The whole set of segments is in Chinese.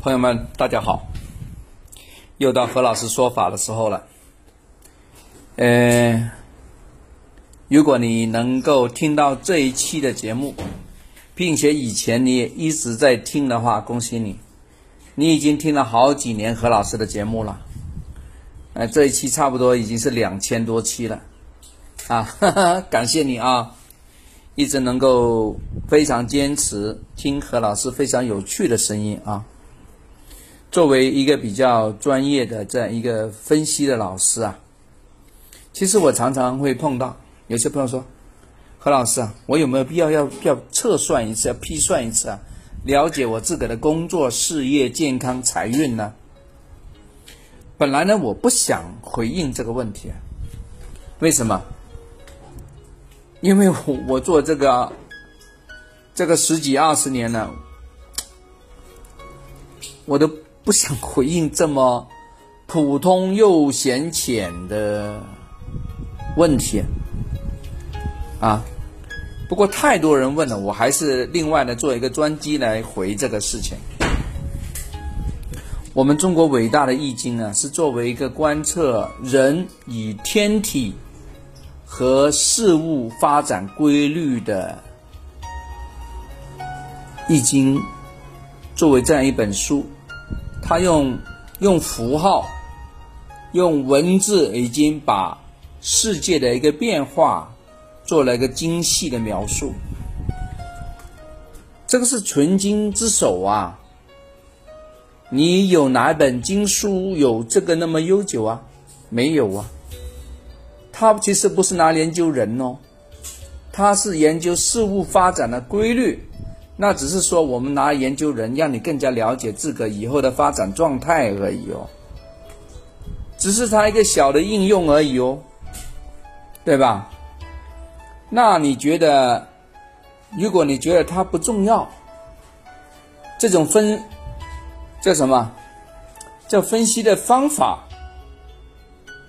朋友们，大家好！又到何老师说法的时候了。呃，如果你能够听到这一期的节目，并且以前你也一直在听的话，恭喜你，你已经听了好几年何老师的节目了。呃，这一期差不多已经是两千多期了，啊，哈哈，感谢你啊！一直能够非常坚持听何老师非常有趣的声音啊。作为一个比较专业的这样一个分析的老师啊，其实我常常会碰到有些朋友说：“何老师啊，我有没有必要要要测算一次，要批算一次啊，了解我自个的工作、事业、健康、财运呢？”本来呢，我不想回应这个问题，为什么？因为我我做这个这个十几二十年了，我都。不想回应这么普通又显浅的问题啊！不过太多人问了，我还是另外的做一个专机来回这个事情。我们中国伟大的易经呢，是作为一个观测人与天体和事物发展规律的易经，作为这样一本书。他用用符号、用文字，已经把世界的一个变化做了一个精细的描述。这个是纯金之首啊！你有哪本经书有这个那么悠久啊？没有啊！他其实不是拿研究人哦，他是研究事物发展的规律。那只是说，我们拿研究人让你更加了解自个以后的发展状态而已哦，只是它一个小的应用而已哦，对吧？那你觉得，如果你觉得它不重要，这种分叫什么？叫分析的方法，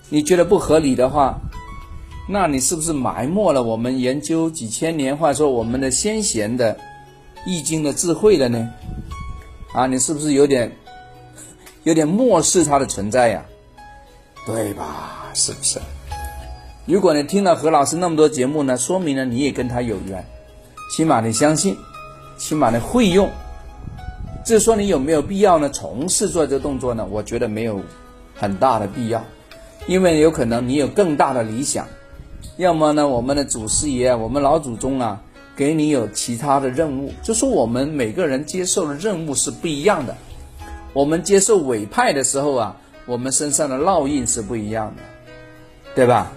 你觉得不合理的话，那你是不是埋没了我们研究几千年，或者说我们的先贤的？易经的智慧了呢？啊，你是不是有点 有点漠视它的存在呀？对吧？是不是？如果你听了何老师那么多节目呢，说明了你也跟他有缘，起码你相信，起码你会用。至于说你有没有必要呢？从事做这个动作呢？我觉得没有很大的必要，因为有可能你有更大的理想，要么呢，我们的祖师爷，我们老祖宗啊。给你有其他的任务，就说我们每个人接受的任务是不一样的。我们接受委派的时候啊，我们身上的烙印是不一样的，对吧？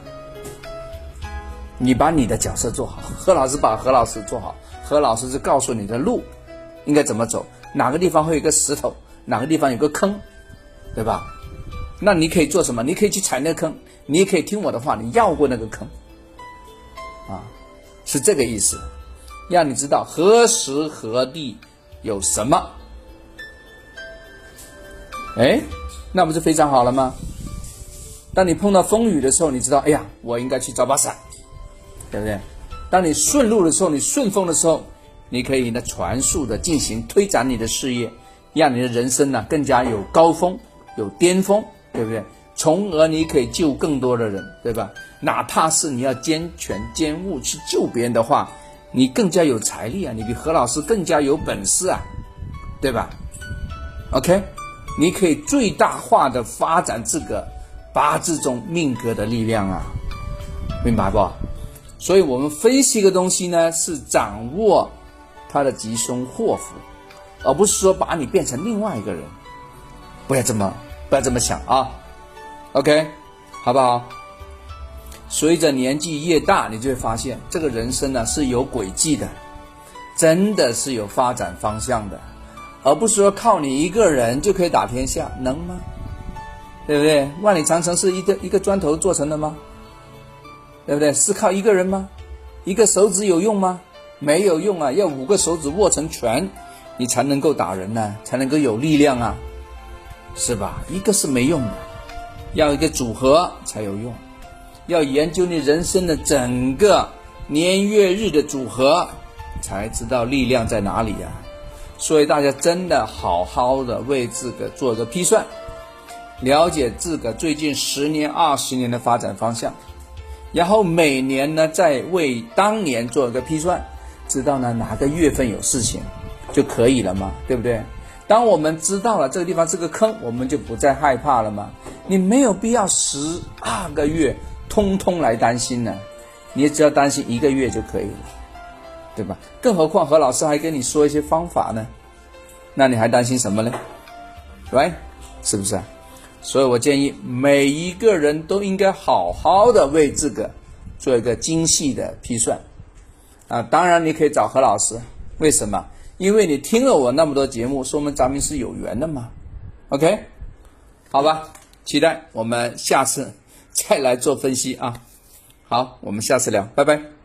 你把你的角色做好，何老师把何老师做好，何老师是告诉你的路应该怎么走，哪个地方会有个石头，哪个地方有个坑，对吧？那你可以做什么？你可以去踩那个坑，你也可以听我的话，你绕过那个坑，啊，是这个意思。让你知道何时何地有什么，哎，那不是非常好了吗？当你碰到风雨的时候，你知道，哎呀，我应该去找把伞，对不对？当你顺路的时候，你顺风的时候，你可以呢传速的进行推展你的事业，让你的人生呢更加有高峰、有巅峰，对不对？从而你可以救更多的人，对吧？哪怕是你要兼权兼务去救别人的话。你更加有财力啊！你比何老师更加有本事啊，对吧？OK，你可以最大化的发展这个八字中命格的力量啊，明白不？所以我们分析一个东西呢，是掌握它的吉凶祸福，而不是说把你变成另外一个人。不要这么不要这么想啊！OK，好不好？随着年纪越大，你就会发现这个人生呢是有轨迹的，真的是有发展方向的，而不是说靠你一个人就可以打天下，能吗？对不对？万里长城是一个一个砖头做成的吗？对不对？是靠一个人吗？一个手指有用吗？没有用啊！要五个手指握成拳，你才能够打人呢，才能够有力量啊，是吧？一个是没用的，要一个组合才有用。要研究你人生的整个年月日的组合，才知道力量在哪里呀。所以大家真的好好的为自个做个批算，了解自个最近十年、二十年的发展方向，然后每年呢再为当年做一个批算，知道呢哪个月份有事情就可以了嘛，对不对？当我们知道了这个地方是个坑，我们就不再害怕了嘛。你没有必要十二个月通通来担心呢，你只要担心一个月就可以了，对吧？更何况何老师还跟你说一些方法呢，那你还担心什么呢来是不是？所以我建议每一个人都应该好好的为这个做一个精细的批算啊。当然你可以找何老师，为什么？因为你听了我那么多节目，说明咱们是有缘的嘛。OK，好吧。期待我们下次再来做分析啊！好，我们下次聊，拜拜。